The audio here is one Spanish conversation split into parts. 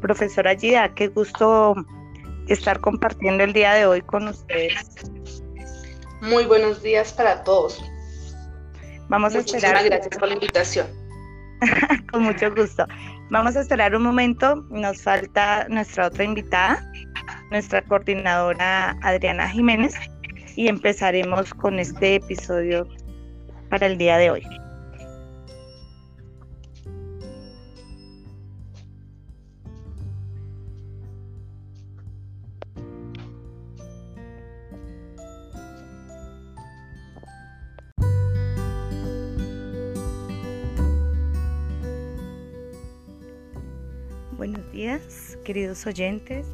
Profesora Gida, qué gusto estar compartiendo el día de hoy con ustedes. Muy buenos días para todos. Vamos a esperar. gracias por la invitación. con mucho gusto. Vamos a esperar un momento. Nos falta nuestra otra invitada, nuestra coordinadora Adriana Jiménez, y empezaremos con este episodio para el día de hoy. Días, queridos oyentes.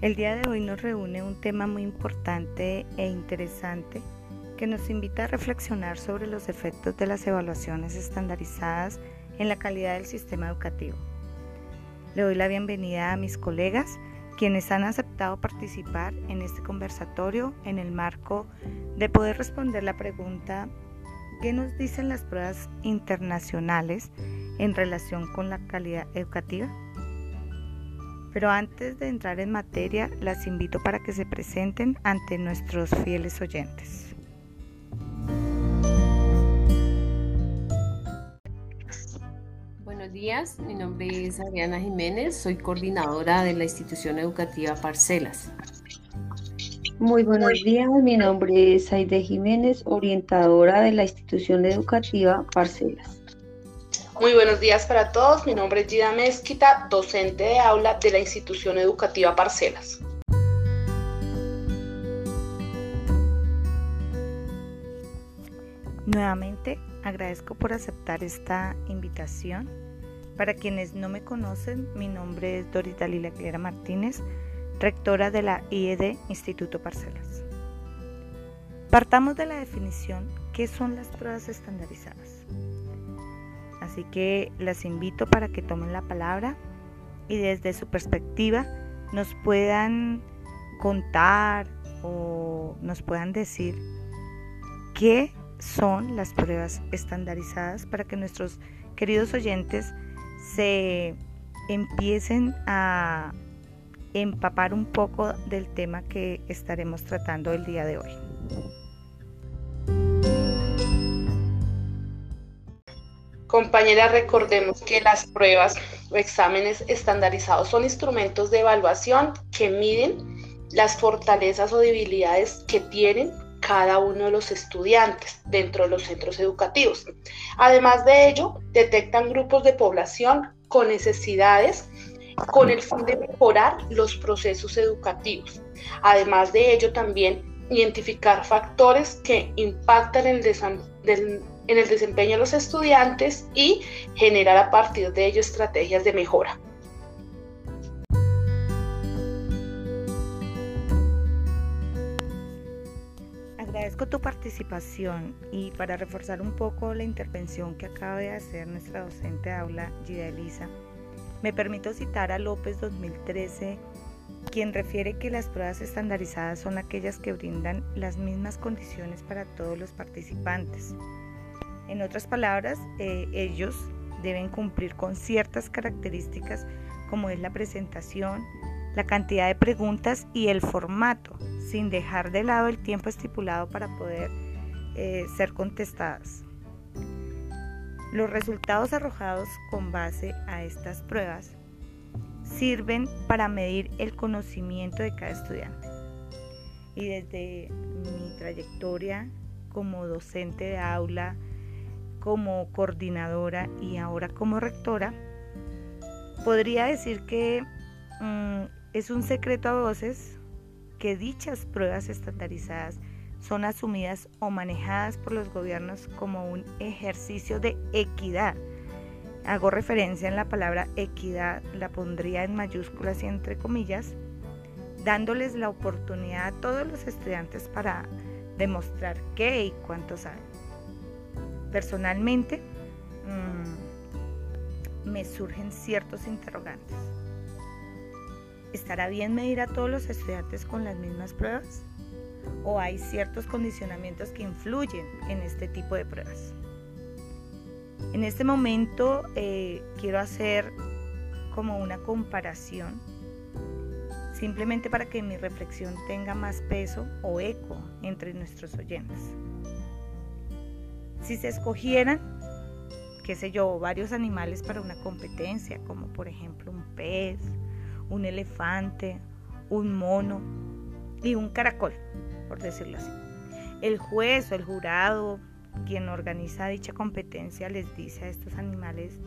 El día de hoy nos reúne un tema muy importante e interesante que nos invita a reflexionar sobre los efectos de las evaluaciones estandarizadas en la calidad del sistema educativo. Le doy la bienvenida a mis colegas quienes han aceptado participar en este conversatorio en el marco de poder responder la pregunta ¿qué nos dicen las pruebas internacionales en relación con la calidad educativa? Pero antes de entrar en materia, las invito para que se presenten ante nuestros fieles oyentes. Buenos días, mi nombre es Adriana Jiménez, soy coordinadora de la institución educativa Parcelas. Muy buenos días, mi nombre es Aide Jiménez, orientadora de la institución educativa Parcelas. Muy buenos días para todos. Mi nombre es Gida Mezquita, docente de aula de la institución educativa Parcelas. Nuevamente agradezco por aceptar esta invitación. Para quienes no me conocen, mi nombre es Doris Dalila Aguilera Martínez, rectora de la IED Instituto Parcelas. Partamos de la definición, ¿qué son las pruebas estandarizadas? Así que las invito para que tomen la palabra y desde su perspectiva nos puedan contar o nos puedan decir qué son las pruebas estandarizadas para que nuestros queridos oyentes se empiecen a empapar un poco del tema que estaremos tratando el día de hoy. Compañeras, recordemos que las pruebas o exámenes estandarizados son instrumentos de evaluación que miden las fortalezas o debilidades que tienen cada uno de los estudiantes dentro de los centros educativos. Además de ello, detectan grupos de población con necesidades con el fin de mejorar los procesos educativos. Además de ello, también identificar factores que impactan el, en el desempeño de los estudiantes y generar a partir de ello estrategias de mejora. Agradezco tu participación y para reforzar un poco la intervención que acaba de hacer nuestra docente de aula, Gida Elisa, me permito citar a López 2013, quien refiere que las pruebas estandarizadas son aquellas que brindan las mismas condiciones para todos los participantes, en otras palabras, eh, ellos deben cumplir con ciertas características como es la presentación, la cantidad de preguntas y el formato, sin dejar de lado el tiempo estipulado para poder eh, ser contestadas. Los resultados arrojados con base a estas pruebas sirven para medir el conocimiento de cada estudiante. Y desde mi trayectoria como docente de aula, como coordinadora y ahora como rectora, podría decir que mm, es un secreto a voces que dichas pruebas estandarizadas son asumidas o manejadas por los gobiernos como un ejercicio de equidad. Hago referencia en la palabra equidad, la pondría en mayúsculas y entre comillas, dándoles la oportunidad a todos los estudiantes para demostrar qué y cuánto saben. Personalmente, mm, me surgen ciertos interrogantes. ¿Estará bien medir a todos los estudiantes con las mismas pruebas? ¿O hay ciertos condicionamientos que influyen en este tipo de pruebas? En este momento eh, quiero hacer como una comparación, simplemente para que mi reflexión tenga más peso o eco entre nuestros oyentes. Si se escogieran, qué sé yo, varios animales para una competencia, como por ejemplo un pez, un elefante, un mono y un caracol, por decirlo así. El juez o el jurado, quien organiza dicha competencia, les dice a estos animales,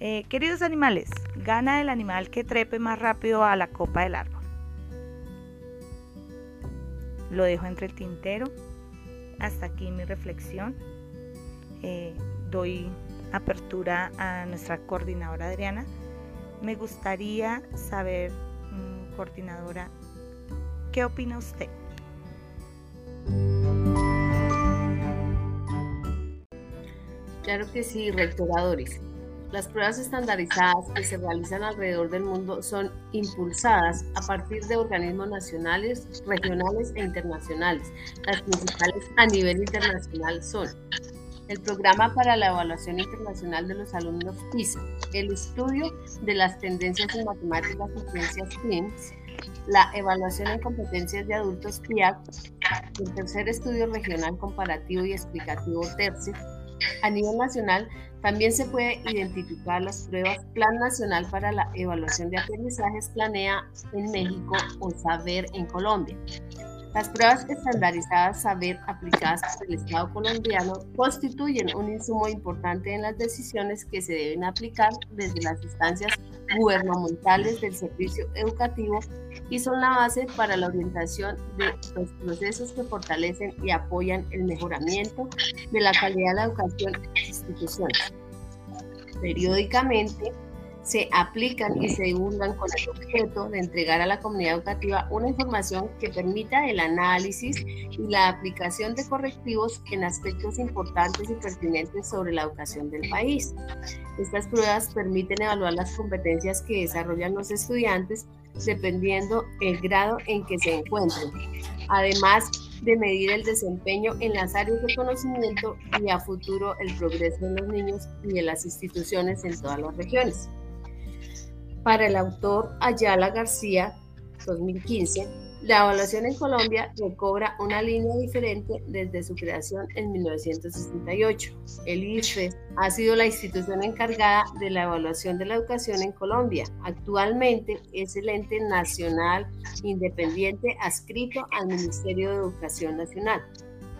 eh, queridos animales, gana el animal que trepe más rápido a la copa del árbol. Lo dejo entre el tintero. Hasta aquí mi reflexión. Eh, doy apertura a nuestra coordinadora Adriana. Me gustaría saber, mm, coordinadora, ¿qué opina usted? Claro que sí, rectoradores. Las pruebas estandarizadas que se realizan alrededor del mundo son impulsadas a partir de organismos nacionales, regionales e internacionales. Las principales a nivel internacional son el Programa para la Evaluación Internacional de los Alumnos PISA, el estudio de las tendencias en matemáticas y ciencias la evaluación en competencias de adultos PIAC, el tercer estudio regional comparativo y explicativo TERCE. A nivel nacional, también se puede identificar las pruebas Plan Nacional para la Evaluación de Aprendizajes Planea en México o Saber en Colombia. Las pruebas estandarizadas saber aplicadas por el Estado colombiano constituyen un insumo importante en las decisiones que se deben aplicar desde las instancias gubernamentales del servicio educativo y son la base para la orientación de los procesos que fortalecen y apoyan el mejoramiento de la calidad de la educación en las instituciones. Periódicamente, se aplican y se divulgan con el objeto de entregar a la comunidad educativa una información que permita el análisis y la aplicación de correctivos en aspectos importantes y pertinentes sobre la educación del país. Estas pruebas permiten evaluar las competencias que desarrollan los estudiantes dependiendo el grado en que se encuentren, además de medir el desempeño en las áreas de conocimiento y a futuro el progreso de los niños y de las instituciones en todas las regiones. Para el autor Ayala García, 2015, la evaluación en Colombia recobra una línea diferente desde su creación en 1968. El IFES ha sido la institución encargada de la evaluación de la educación en Colombia. Actualmente es el ente nacional independiente adscrito al Ministerio de Educación Nacional.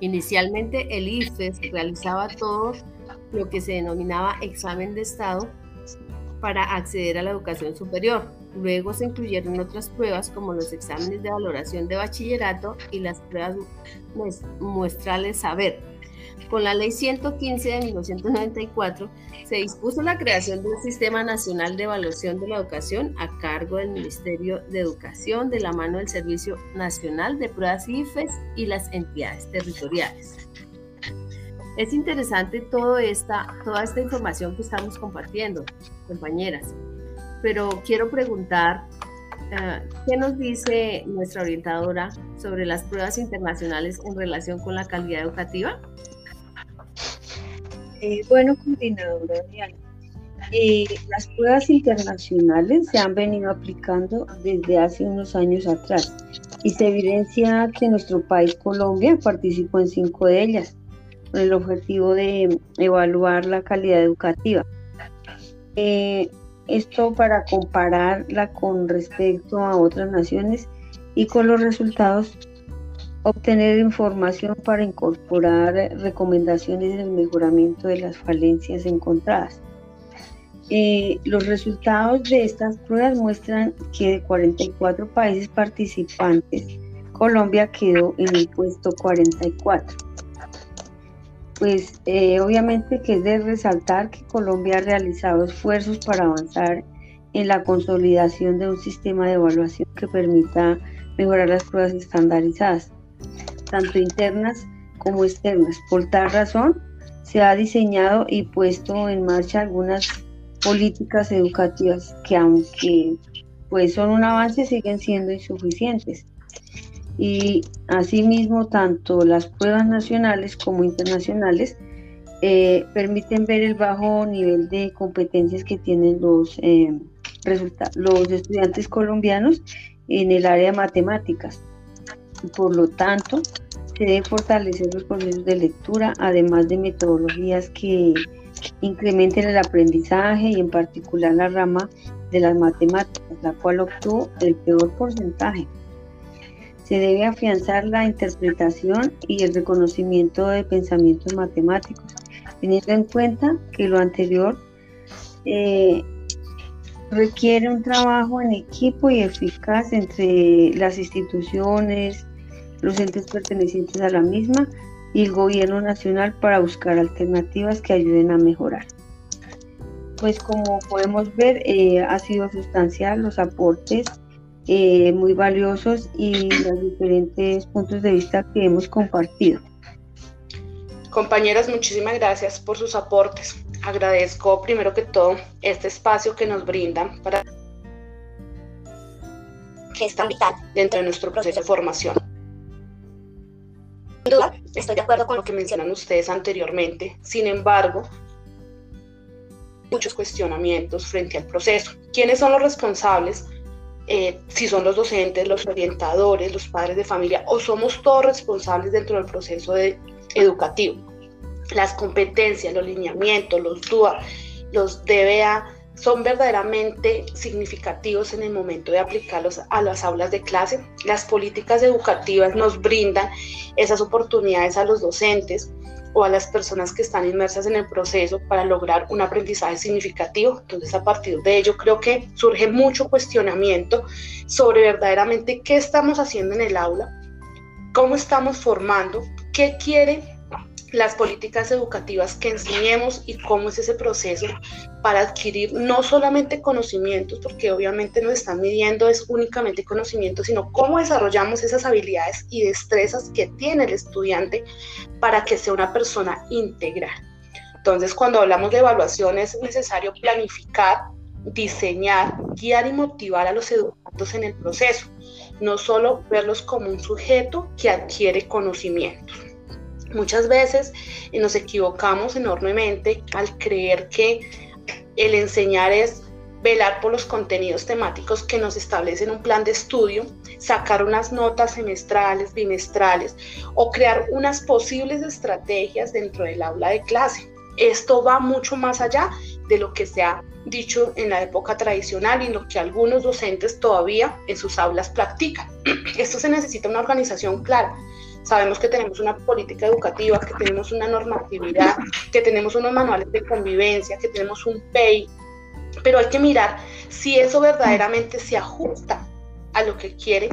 Inicialmente el IFES realizaba todo lo que se denominaba examen de Estado para acceder a la educación superior. Luego se incluyeron otras pruebas como los exámenes de valoración de bachillerato y las pruebas muestrales saber. Con la Ley 115 de 1994 se dispuso la creación de un Sistema Nacional de Evaluación de la Educación a cargo del Ministerio de Educación de la mano del Servicio Nacional de Pruebas IFES y las entidades territoriales. Es interesante todo esta, toda esta información que estamos compartiendo, compañeras, pero quiero preguntar, eh, ¿qué nos dice nuestra orientadora sobre las pruebas internacionales en relación con la calidad educativa? Eh, bueno, coordinadora Diana, eh, las pruebas internacionales se han venido aplicando desde hace unos años atrás y se evidencia que nuestro país, Colombia, participó en cinco de ellas el objetivo de evaluar la calidad educativa. Eh, esto para compararla con respecto a otras naciones y con los resultados obtener información para incorporar recomendaciones en el mejoramiento de las falencias encontradas. Eh, los resultados de estas pruebas muestran que de 44 países participantes, Colombia quedó en el puesto 44 pues eh, obviamente que es de resaltar que Colombia ha realizado esfuerzos para avanzar en la consolidación de un sistema de evaluación que permita mejorar las pruebas estandarizadas, tanto internas como externas. Por tal razón, se ha diseñado y puesto en marcha algunas políticas educativas que aunque pues son un avance siguen siendo insuficientes y asimismo tanto las pruebas nacionales como internacionales eh, permiten ver el bajo nivel de competencias que tienen los eh, los estudiantes colombianos en el área de matemáticas. Por lo tanto, se debe fortalecer los procesos de lectura, además de metodologías que incrementen el aprendizaje y en particular la rama de las matemáticas, la cual obtuvo el peor porcentaje. Se debe afianzar la interpretación y el reconocimiento de pensamientos matemáticos, teniendo en cuenta que lo anterior eh, requiere un trabajo en equipo y eficaz entre las instituciones, los entes pertenecientes a la misma y el gobierno nacional para buscar alternativas que ayuden a mejorar. Pues como podemos ver, eh, ha sido sustancial los aportes eh, muy valiosos y los diferentes puntos de vista que hemos compartido. Compañeras, muchísimas gracias por sus aportes. Agradezco primero que todo este espacio que nos brindan para que es tan vital dentro de nuestro proceso de formación. Sin duda, estoy de acuerdo con lo que mencionan ustedes anteriormente. Sin embargo, muchos cuestionamientos frente al proceso. ¿Quiénes son los responsables? Eh, si son los docentes, los orientadores, los padres de familia, o somos todos responsables dentro del proceso educativo. Las competencias, los lineamientos, los DUA, los DBA, son verdaderamente significativos en el momento de aplicarlos a las aulas de clase. Las políticas educativas nos brindan esas oportunidades a los docentes o a las personas que están inmersas en el proceso para lograr un aprendizaje significativo. Entonces, a partir de ello, creo que surge mucho cuestionamiento sobre verdaderamente qué estamos haciendo en el aula, cómo estamos formando, qué quiere las políticas educativas que enseñemos y cómo es ese proceso para adquirir no solamente conocimientos, porque obviamente no están midiendo es únicamente conocimiento, sino cómo desarrollamos esas habilidades y destrezas que tiene el estudiante para que sea una persona integral. Entonces, cuando hablamos de evaluación es necesario planificar, diseñar, guiar y motivar a los educandos en el proceso, no solo verlos como un sujeto que adquiere conocimientos. Muchas veces nos equivocamos enormemente al creer que el enseñar es velar por los contenidos temáticos que nos establecen un plan de estudio, sacar unas notas semestrales, bimestrales o crear unas posibles estrategias dentro del aula de clase. Esto va mucho más allá de lo que se ha dicho en la época tradicional y lo que algunos docentes todavía en sus aulas practican. Esto se necesita una organización clara Sabemos que tenemos una política educativa, que tenemos una normatividad, que tenemos unos manuales de convivencia, que tenemos un PEI, pero hay que mirar si eso verdaderamente se ajusta a lo que quiere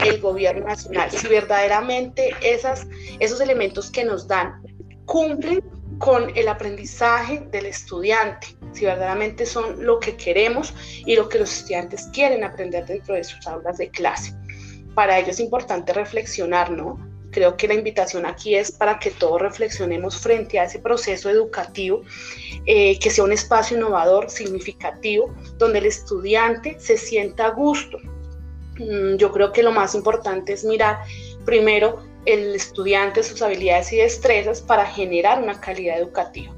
el gobierno nacional, si verdaderamente esas, esos elementos que nos dan cumplen con el aprendizaje del estudiante, si verdaderamente son lo que queremos y lo que los estudiantes quieren aprender dentro de sus aulas de clase. Para ello es importante reflexionar, ¿no? Creo que la invitación aquí es para que todos reflexionemos frente a ese proceso educativo, eh, que sea un espacio innovador, significativo, donde el estudiante se sienta a gusto. Mm, yo creo que lo más importante es mirar primero el estudiante, sus habilidades y destrezas para generar una calidad educativa.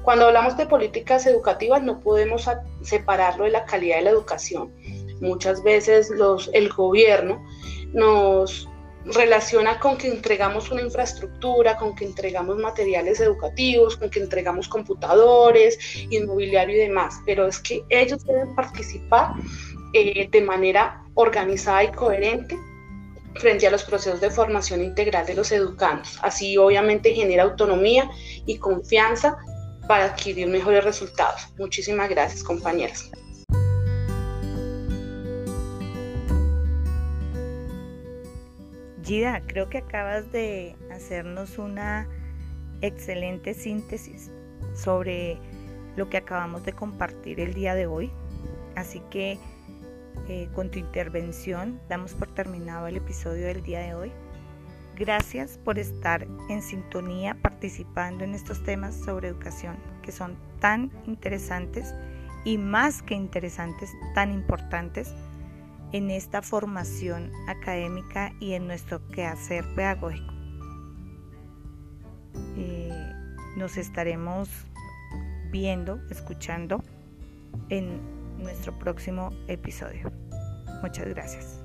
Cuando hablamos de políticas educativas no podemos separarlo de la calidad de la educación. Muchas veces los, el gobierno nos relaciona con que entregamos una infraestructura, con que entregamos materiales educativos, con que entregamos computadores, inmobiliario y demás, pero es que ellos deben participar eh, de manera organizada y coherente frente a los procesos de formación integral de los educandos. Así obviamente genera autonomía y confianza para adquirir mejores resultados. Muchísimas gracias compañeras. Gida, creo que acabas de hacernos una excelente síntesis sobre lo que acabamos de compartir el día de hoy. Así que eh, con tu intervención damos por terminado el episodio del día de hoy. Gracias por estar en sintonía participando en estos temas sobre educación que son tan interesantes y más que interesantes, tan importantes en esta formación académica y en nuestro quehacer pedagógico. Eh, nos estaremos viendo, escuchando en nuestro próximo episodio. Muchas gracias.